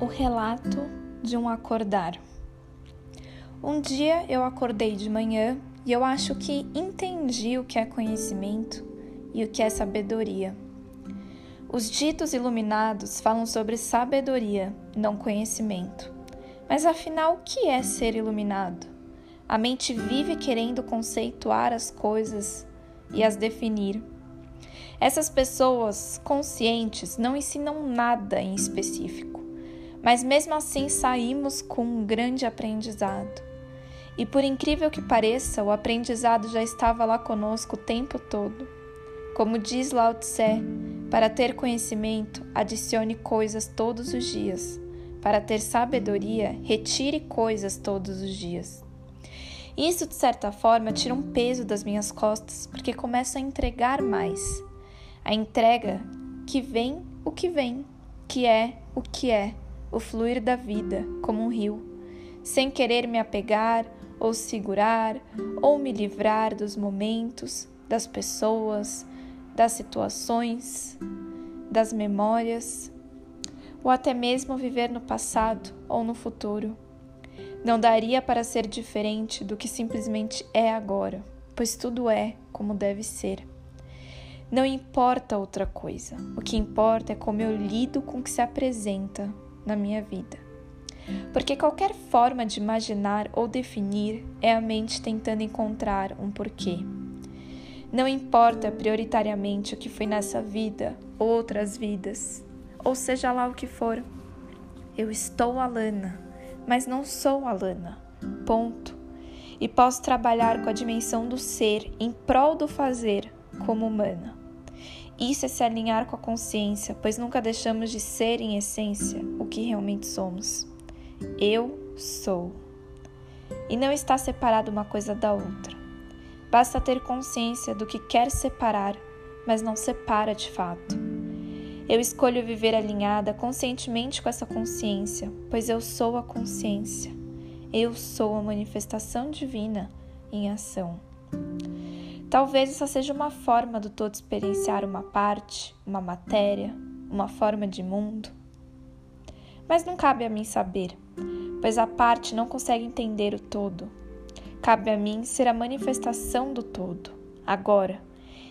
O relato de um acordar. Um dia eu acordei de manhã e eu acho que entendi o que é conhecimento e o que é sabedoria. Os ditos iluminados falam sobre sabedoria, não conhecimento. Mas afinal, o que é ser iluminado? A mente vive querendo conceituar as coisas e as definir. Essas pessoas conscientes não ensinam nada em específico mas mesmo assim saímos com um grande aprendizado. E por incrível que pareça, o aprendizado já estava lá conosco o tempo todo. Como diz Lao Tse, para ter conhecimento, adicione coisas todos os dias. Para ter sabedoria, retire coisas todos os dias. Isso, de certa forma, tira um peso das minhas costas, porque começo a entregar mais. A entrega que vem o que vem, que é o que é o fluir da vida como um rio, sem querer me apegar ou segurar ou me livrar dos momentos, das pessoas, das situações, das memórias, ou até mesmo viver no passado ou no futuro. Não daria para ser diferente do que simplesmente é agora, pois tudo é como deve ser. Não importa outra coisa, o que importa é como eu lido com o que se apresenta na minha vida. Porque qualquer forma de imaginar ou definir é a mente tentando encontrar um porquê. Não importa prioritariamente o que foi nessa vida, outras vidas, ou seja lá o que for. Eu estou Alana, mas não sou Alana. Ponto. E posso trabalhar com a dimensão do ser em prol do fazer como humana. Isso é se alinhar com a consciência, pois nunca deixamos de ser, em essência, o que realmente somos. Eu sou. E não está separado uma coisa da outra. Basta ter consciência do que quer separar, mas não separa de fato. Eu escolho viver alinhada conscientemente com essa consciência, pois eu sou a consciência. Eu sou a manifestação divina em ação. Talvez essa seja uma forma do todo experienciar uma parte, uma matéria, uma forma de mundo. Mas não cabe a mim saber, pois a parte não consegue entender o todo. Cabe a mim ser a manifestação do todo, agora,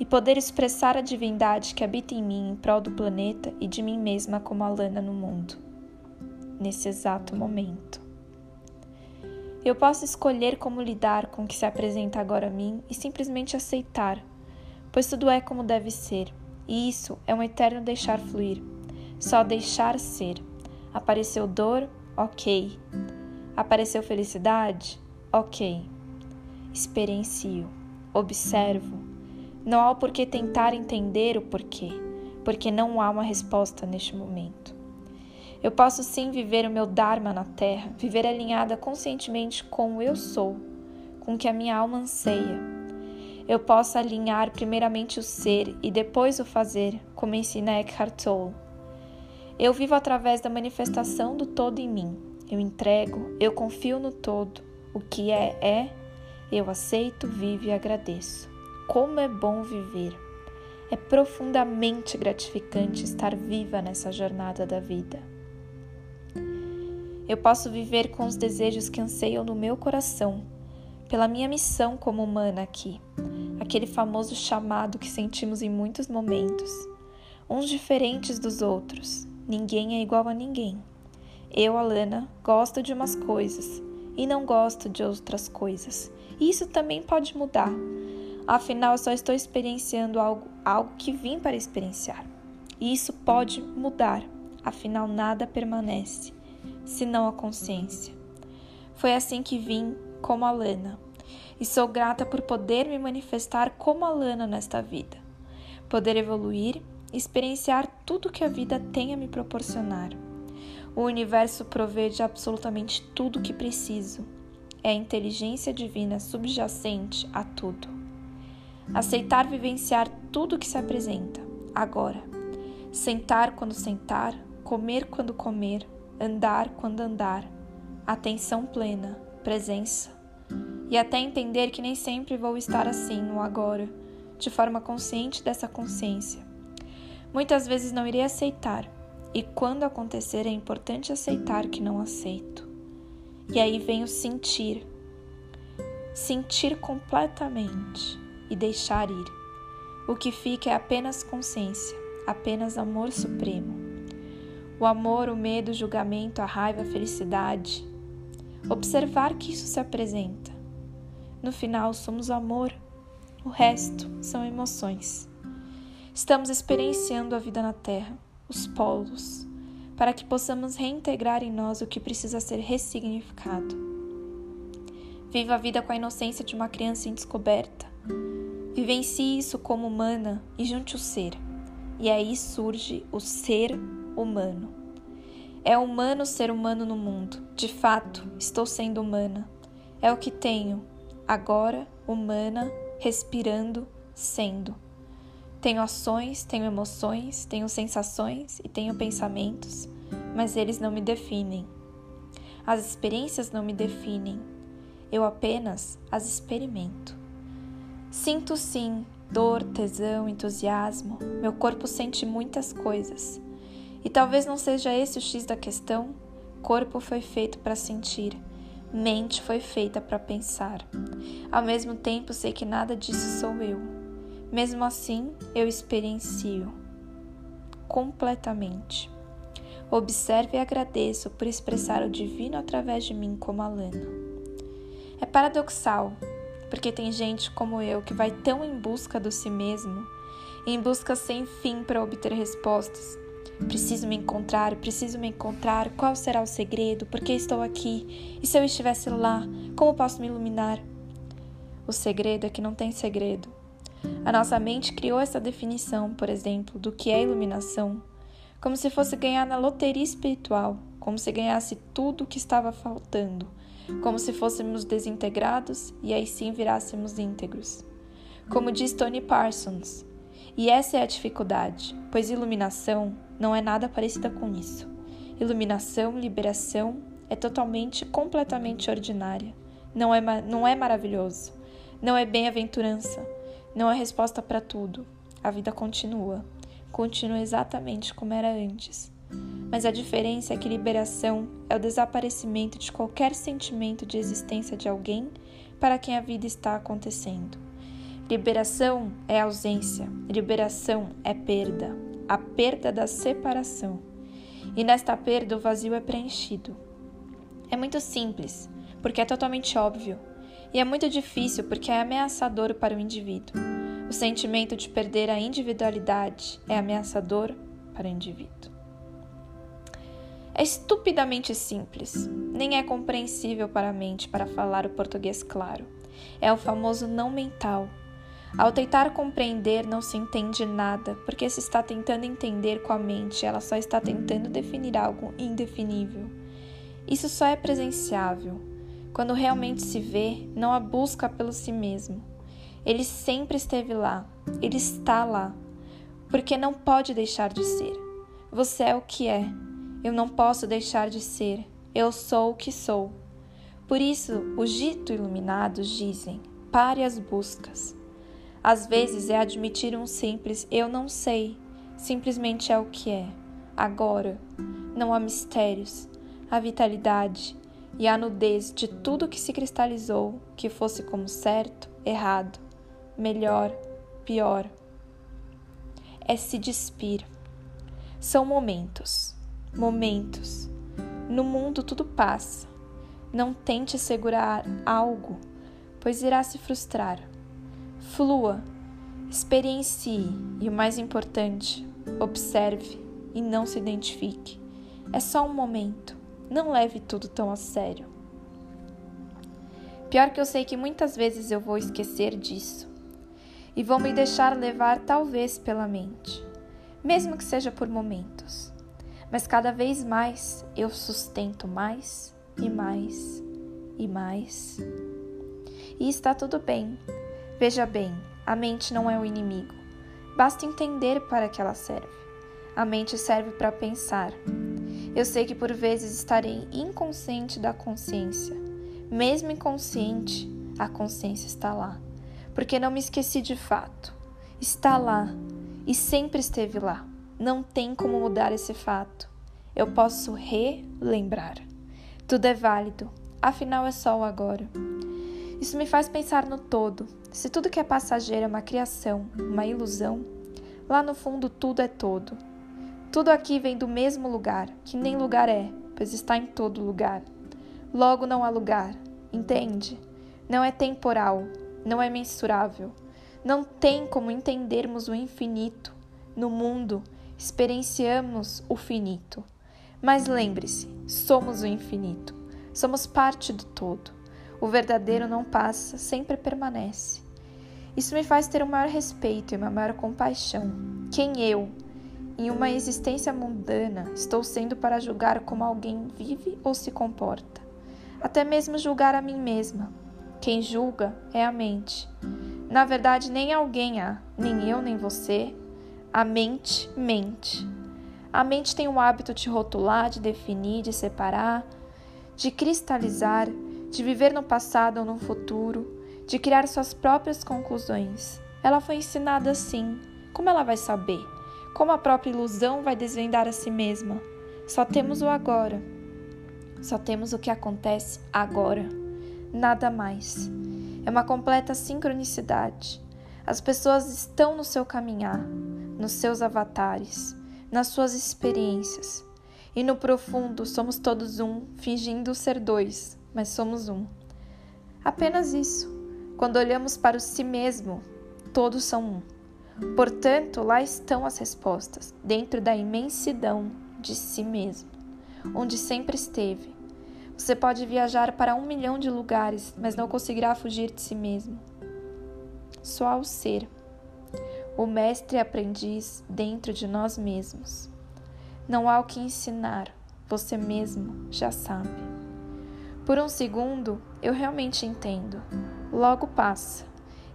e poder expressar a divindade que habita em mim em prol do planeta e de mim mesma como Alana no mundo, nesse exato momento. Eu posso escolher como lidar com o que se apresenta agora a mim e simplesmente aceitar, pois tudo é como deve ser, e isso é um eterno deixar fluir. Só deixar ser. Apareceu dor? Ok. Apareceu felicidade? Ok. Experiencio, observo. Não há o porquê tentar entender o porquê, porque não há uma resposta neste momento. Eu posso sim viver o meu Dharma na Terra, viver alinhada conscientemente com o eu sou, com o que a minha alma anseia. Eu posso alinhar primeiramente o ser e depois o fazer, como ensina Eckhart Tolle. Eu vivo através da manifestação do todo em mim. Eu entrego, eu confio no todo. O que é, é. Eu aceito, vivo e agradeço. Como é bom viver! É profundamente gratificante estar viva nessa jornada da vida. Eu posso viver com os desejos que anseiam no meu coração, pela minha missão como humana aqui, aquele famoso chamado que sentimos em muitos momentos, uns diferentes dos outros. Ninguém é igual a ninguém. Eu, Alana, gosto de umas coisas e não gosto de outras coisas. E isso também pode mudar. Afinal, só estou experienciando algo, algo que vim para experienciar. E isso pode mudar. Afinal, nada permanece senão a consciência. Foi assim que vim como a Lana, e sou grata por poder me manifestar como a Lana nesta vida, poder evoluir experienciar tudo que a vida tem a me proporcionar. O universo provê de absolutamente tudo o que preciso. É a inteligência divina subjacente a tudo. Aceitar vivenciar tudo que se apresenta, agora. Sentar quando sentar, comer quando comer, andar quando andar, atenção plena, presença. E até entender que nem sempre vou estar assim no agora, de forma consciente dessa consciência. Muitas vezes não irei aceitar, e quando acontecer é importante aceitar que não aceito. E aí vem o sentir. Sentir completamente e deixar ir. O que fica é apenas consciência, apenas amor supremo. O amor, o medo, o julgamento, a raiva, a felicidade. Observar que isso se apresenta. No final, somos amor, o resto são emoções. Estamos experienciando a vida na Terra, os polos, para que possamos reintegrar em nós o que precisa ser ressignificado. Viva a vida com a inocência de uma criança em descoberta. Vivencie isso como humana e junte o ser. E aí surge o ser humano. É humano ser humano no mundo. De fato, estou sendo humana. É o que tenho, agora, humana, respirando, sendo. Tenho ações, tenho emoções, tenho sensações e tenho pensamentos, mas eles não me definem. As experiências não me definem, eu apenas as experimento. Sinto sim dor, tesão, entusiasmo, meu corpo sente muitas coisas. E talvez não seja esse o X da questão. Corpo foi feito para sentir, mente foi feita para pensar. Ao mesmo tempo, sei que nada disso sou eu. Mesmo assim, eu experiencio completamente. Observe e agradeço por expressar o divino através de mim como Alana. É paradoxal, porque tem gente como eu que vai tão em busca do si mesmo, em busca sem fim para obter respostas. Preciso me encontrar, preciso me encontrar. Qual será o segredo? Por que estou aqui? E se eu estivesse lá, como posso me iluminar? O segredo é que não tem segredo. A nossa mente criou essa definição, por exemplo, do que é iluminação, como se fosse ganhar na loteria espiritual, como se ganhasse tudo o que estava faltando, como se fôssemos desintegrados e aí sim virássemos íntegros. Como diz Tony Parsons, e essa é a dificuldade, pois iluminação não é nada parecida com isso. Iluminação, liberação é totalmente, completamente ordinária. Não é, não é maravilhoso. Não é bem-aventurança não há resposta para tudo. A vida continua. Continua exatamente como era antes. Mas a diferença é que liberação é o desaparecimento de qualquer sentimento de existência de alguém para quem a vida está acontecendo. Liberação é ausência, liberação é perda, a perda da separação. E nesta perda o vazio é preenchido. É muito simples, porque é totalmente óbvio, e é muito difícil porque é ameaçador para o indivíduo. O sentimento de perder a individualidade é ameaçador para o indivíduo. É estupidamente simples, nem é compreensível para a mente para falar o português claro. É o famoso não mental. Ao tentar compreender, não se entende nada, porque se está tentando entender com a mente, ela só está tentando definir algo indefinível. Isso só é presenciável, quando realmente se vê, não a busca pelo si mesmo. Ele sempre esteve lá, ele está lá, porque não pode deixar de ser. Você é o que é, eu não posso deixar de ser, eu sou o que sou. Por isso, os dito iluminados dizem: pare as buscas. Às vezes é admitir um simples eu não sei, simplesmente é o que é. Agora, não há mistérios, há vitalidade, e a nudez de tudo que se cristalizou, que fosse como certo, errado, melhor, pior. É se despir. São momentos, momentos. No mundo tudo passa. Não tente segurar algo, pois irá se frustrar. Flua, experiencie e o mais importante, observe e não se identifique. É só um momento. Não leve tudo tão a sério. Pior que eu sei que muitas vezes eu vou esquecer disso e vou me deixar levar talvez pela mente, mesmo que seja por momentos. Mas cada vez mais eu sustento mais e mais e mais. E está tudo bem. Veja bem, a mente não é o inimigo. Basta entender para que ela serve. A mente serve para pensar, eu sei que por vezes estarei inconsciente da consciência. Mesmo inconsciente, a consciência está lá. Porque não me esqueci de fato. Está lá e sempre esteve lá. Não tem como mudar esse fato. eu posso relembrar. Tudo é válido, afinal é só o agora. Isso me faz pensar no todo. Se tudo que é passageiro é uma criação, uma ilusão, lá no fundo tudo é todo. Tudo aqui vem do mesmo lugar, que nem lugar é, pois está em todo lugar. Logo não há lugar, entende? Não é temporal, não é mensurável. Não tem como entendermos o infinito. No mundo, experienciamos o finito. Mas lembre-se, somos o infinito. Somos parte do todo. O verdadeiro não passa, sempre permanece. Isso me faz ter um maior respeito e uma maior compaixão. Quem eu, em uma existência mundana, estou sendo para julgar como alguém vive ou se comporta? Até mesmo julgar a mim mesma. Quem julga é a mente. Na verdade, nem alguém há, nem eu, nem você. A mente mente. A mente tem o hábito de rotular, de definir, de separar, de cristalizar de viver no passado ou no futuro, de criar suas próprias conclusões. Ela foi ensinada assim. Como ela vai saber? Como a própria ilusão vai desvendar a si mesma? Só temos o agora. Só temos o que acontece agora. Nada mais. É uma completa sincronicidade. As pessoas estão no seu caminhar, nos seus avatares, nas suas experiências. E no profundo somos todos um, fingindo ser dois, mas somos um. Apenas isso. Quando olhamos para o si mesmo, todos são um. Portanto, lá estão as respostas, dentro da imensidão de si mesmo, onde sempre esteve. Você pode viajar para um milhão de lugares, mas não conseguirá fugir de si mesmo. Só ao ser, o mestre aprendiz dentro de nós mesmos. Não há o que ensinar, você mesmo já sabe. Por um segundo, eu realmente entendo. Logo passa,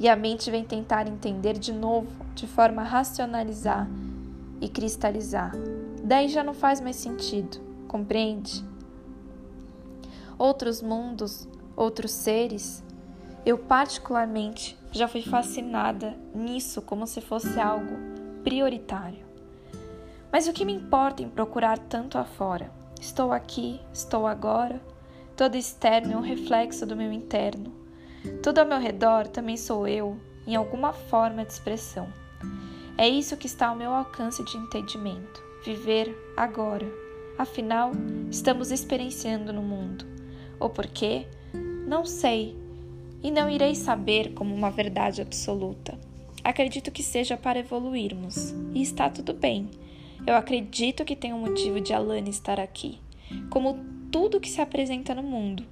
e a mente vem tentar entender de novo, de forma a racionalizar e cristalizar. Daí já não faz mais sentido, compreende? Outros mundos, outros seres, eu particularmente já fui fascinada nisso como se fosse algo prioritário. Mas o que me importa em procurar tanto afora? Estou aqui, estou agora Todo externo é um reflexo do meu interno. Tudo ao meu redor também sou eu, em alguma forma de expressão. É isso que está ao meu alcance de entendimento. Viver agora. Afinal, estamos experienciando no mundo. O porquê? Não sei. E não irei saber como uma verdade absoluta. Acredito que seja para evoluirmos. E está tudo bem. Eu acredito que tem um motivo de Alane estar aqui. Como tudo que se apresenta no mundo.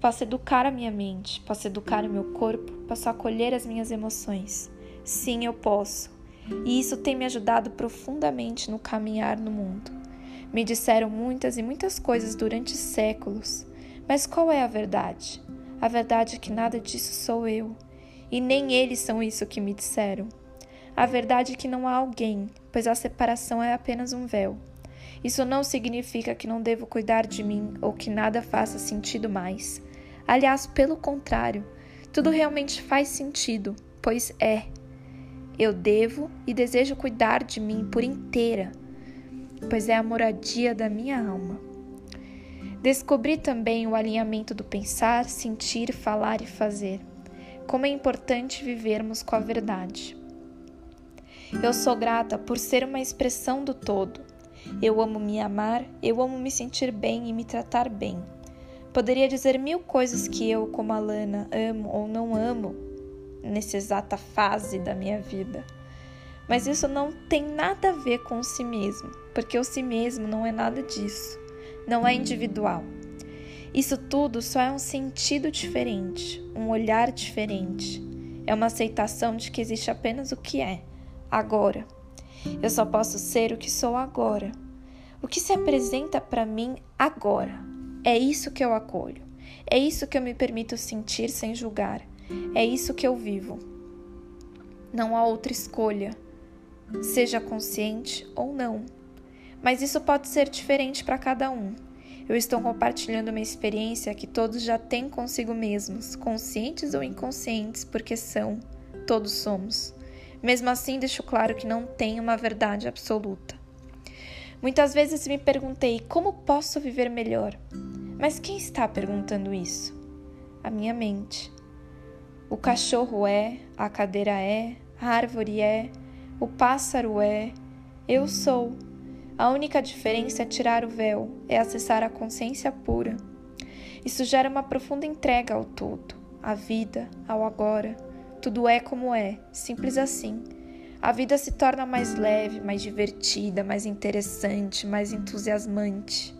Posso educar a minha mente, posso educar o meu corpo, posso acolher as minhas emoções. Sim, eu posso. E isso tem me ajudado profundamente no caminhar no mundo. Me disseram muitas e muitas coisas durante séculos, mas qual é a verdade? A verdade é que nada disso sou eu, e nem eles são isso que me disseram. A verdade é que não há alguém, pois a separação é apenas um véu. Isso não significa que não devo cuidar de mim ou que nada faça sentido mais. Aliás, pelo contrário, tudo realmente faz sentido, pois é. Eu devo e desejo cuidar de mim por inteira, pois é a moradia da minha alma. Descobri também o alinhamento do pensar, sentir, falar e fazer. Como é importante vivermos com a verdade. Eu sou grata por ser uma expressão do todo eu amo me amar, eu amo me sentir bem e me tratar bem. Poderia dizer mil coisas que eu, como Alana, amo ou não amo nessa exata fase da minha vida. Mas isso não tem nada a ver com o si mesmo, porque o si mesmo não é nada disso, não é individual. Isso tudo só é um sentido diferente, um olhar diferente. É uma aceitação de que existe apenas o que é, agora. Eu só posso ser o que sou agora. O que se apresenta para mim agora. É isso que eu acolho. É isso que eu me permito sentir sem julgar. É isso que eu vivo. Não há outra escolha, seja consciente ou não. Mas isso pode ser diferente para cada um. Eu estou compartilhando uma experiência que todos já têm consigo mesmos, conscientes ou inconscientes, porque são, todos somos. Mesmo assim, deixo claro que não tem uma verdade absoluta. Muitas vezes me perguntei como posso viver melhor. Mas quem está perguntando isso? A minha mente. O cachorro é, a cadeira é, a árvore é, o pássaro é, eu sou. A única diferença é tirar o véu, é acessar a consciência pura. Isso gera uma profunda entrega ao todo, à vida, ao agora. Tudo é como é, simples assim. A vida se torna mais leve, mais divertida, mais interessante, mais entusiasmante.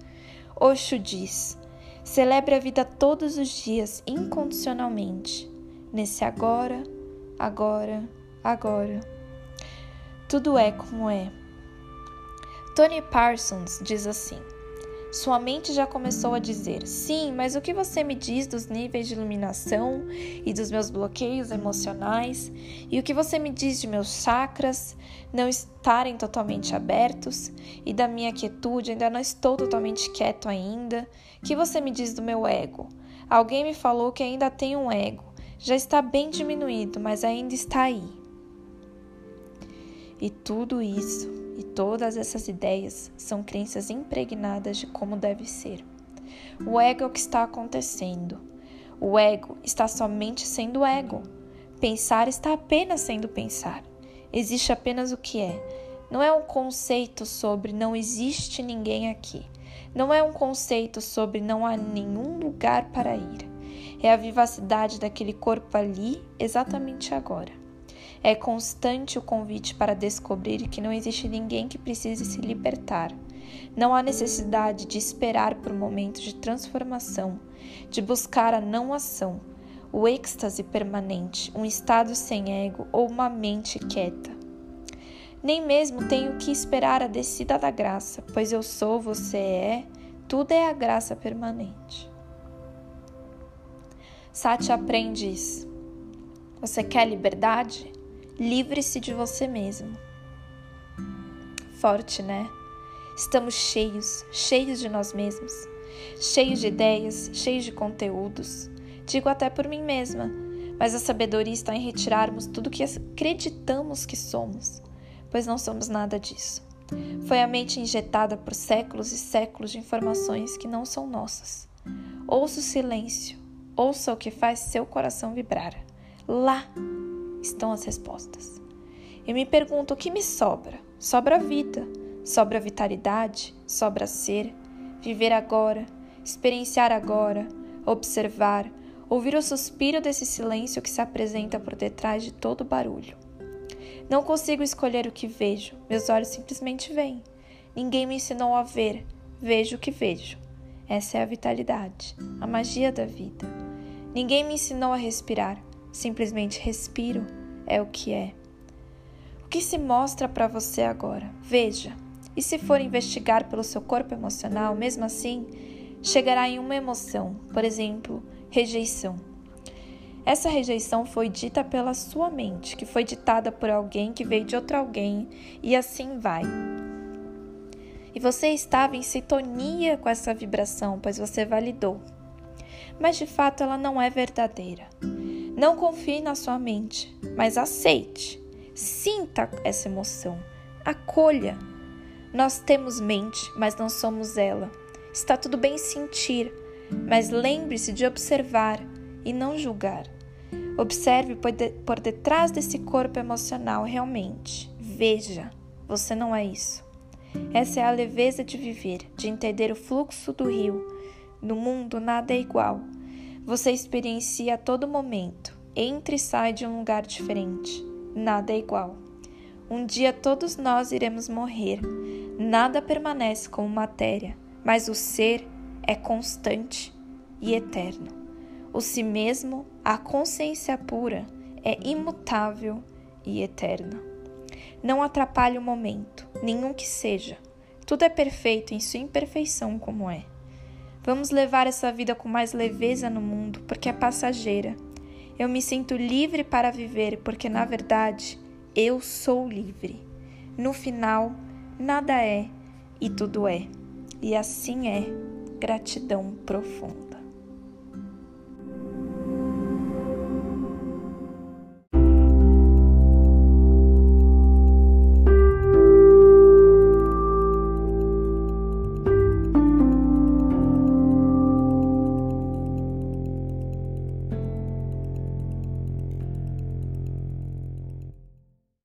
Osho diz: celebre a vida todos os dias, incondicionalmente, nesse agora, agora, agora. Tudo é como é. Tony Parsons diz assim: Sua mente já começou a dizer: Sim, mas o que você me diz dos níveis de iluminação e dos meus bloqueios emocionais? E o que você me diz de meus chakras não estarem totalmente abertos? E da minha quietude, ainda não estou totalmente quieto ainda? O que você me diz do meu ego? Alguém me falou que ainda tem um ego. Já está bem diminuído, mas ainda está aí. E tudo isso e todas essas ideias são crenças impregnadas de como deve ser. O ego é o que está acontecendo. O ego está somente sendo ego. Pensar está apenas sendo pensar. Existe apenas o que é. Não é um conceito sobre não existe ninguém aqui. Não é um conceito sobre não há nenhum lugar para ir. É a vivacidade daquele corpo ali, exatamente agora. É constante o convite para descobrir que não existe ninguém que precise se libertar. Não há necessidade de esperar por um momento de transformação, de buscar a não ação, o êxtase permanente, um estado sem ego ou uma mente quieta. Nem mesmo tenho que esperar a descida da graça, pois eu sou, você é, tudo é a graça permanente. Sati aprende isso. Você quer liberdade? Livre-se de você mesmo. Forte, né? Estamos cheios, cheios de nós mesmos, cheios de ideias, cheios de conteúdos. Digo até por mim mesma, mas a sabedoria está em retirarmos tudo que acreditamos que somos, pois não somos nada disso. Foi a mente injetada por séculos e séculos de informações que não são nossas. Ouça o silêncio, ouça o que faz seu coração vibrar. Lá estão as respostas. E me pergunto o que me sobra? Sobra vida, sobra vitalidade, sobra ser, viver agora, experienciar agora, observar, ouvir o suspiro desse silêncio que se apresenta por detrás de todo barulho. Não consigo escolher o que vejo, meus olhos simplesmente veem. Ninguém me ensinou a ver, vejo o que vejo. Essa é a vitalidade, a magia da vida. Ninguém me ensinou a respirar, simplesmente respiro, é o que é. O que se mostra para você agora? Veja. E se for investigar pelo seu corpo emocional, mesmo assim, chegará em uma emoção, por exemplo, rejeição. Essa rejeição foi dita pela sua mente, que foi ditada por alguém que veio de outro alguém, e assim vai. E você estava em sintonia com essa vibração, pois você validou. Mas de fato ela não é verdadeira. Não confie na sua mente, mas aceite. Sinta essa emoção. Acolha. Nós temos mente, mas não somos ela. Está tudo bem sentir, mas lembre-se de observar e não julgar. Observe por detrás desse corpo emocional realmente. Veja, você não é isso. Essa é a leveza de viver, de entender o fluxo do rio. No mundo nada é igual. Você experiencia a todo momento, entra e sai de um lugar diferente. Nada é igual. Um dia todos nós iremos morrer. Nada permanece como matéria, mas o ser é constante e eterno. O si mesmo, a consciência pura, é imutável e eterno. Não atrapalhe o momento, nenhum que seja. Tudo é perfeito em sua imperfeição como é. Vamos levar essa vida com mais leveza no mundo, porque é passageira. Eu me sinto livre para viver, porque na verdade eu sou livre. No final, nada é e tudo é. E assim é. Gratidão profunda.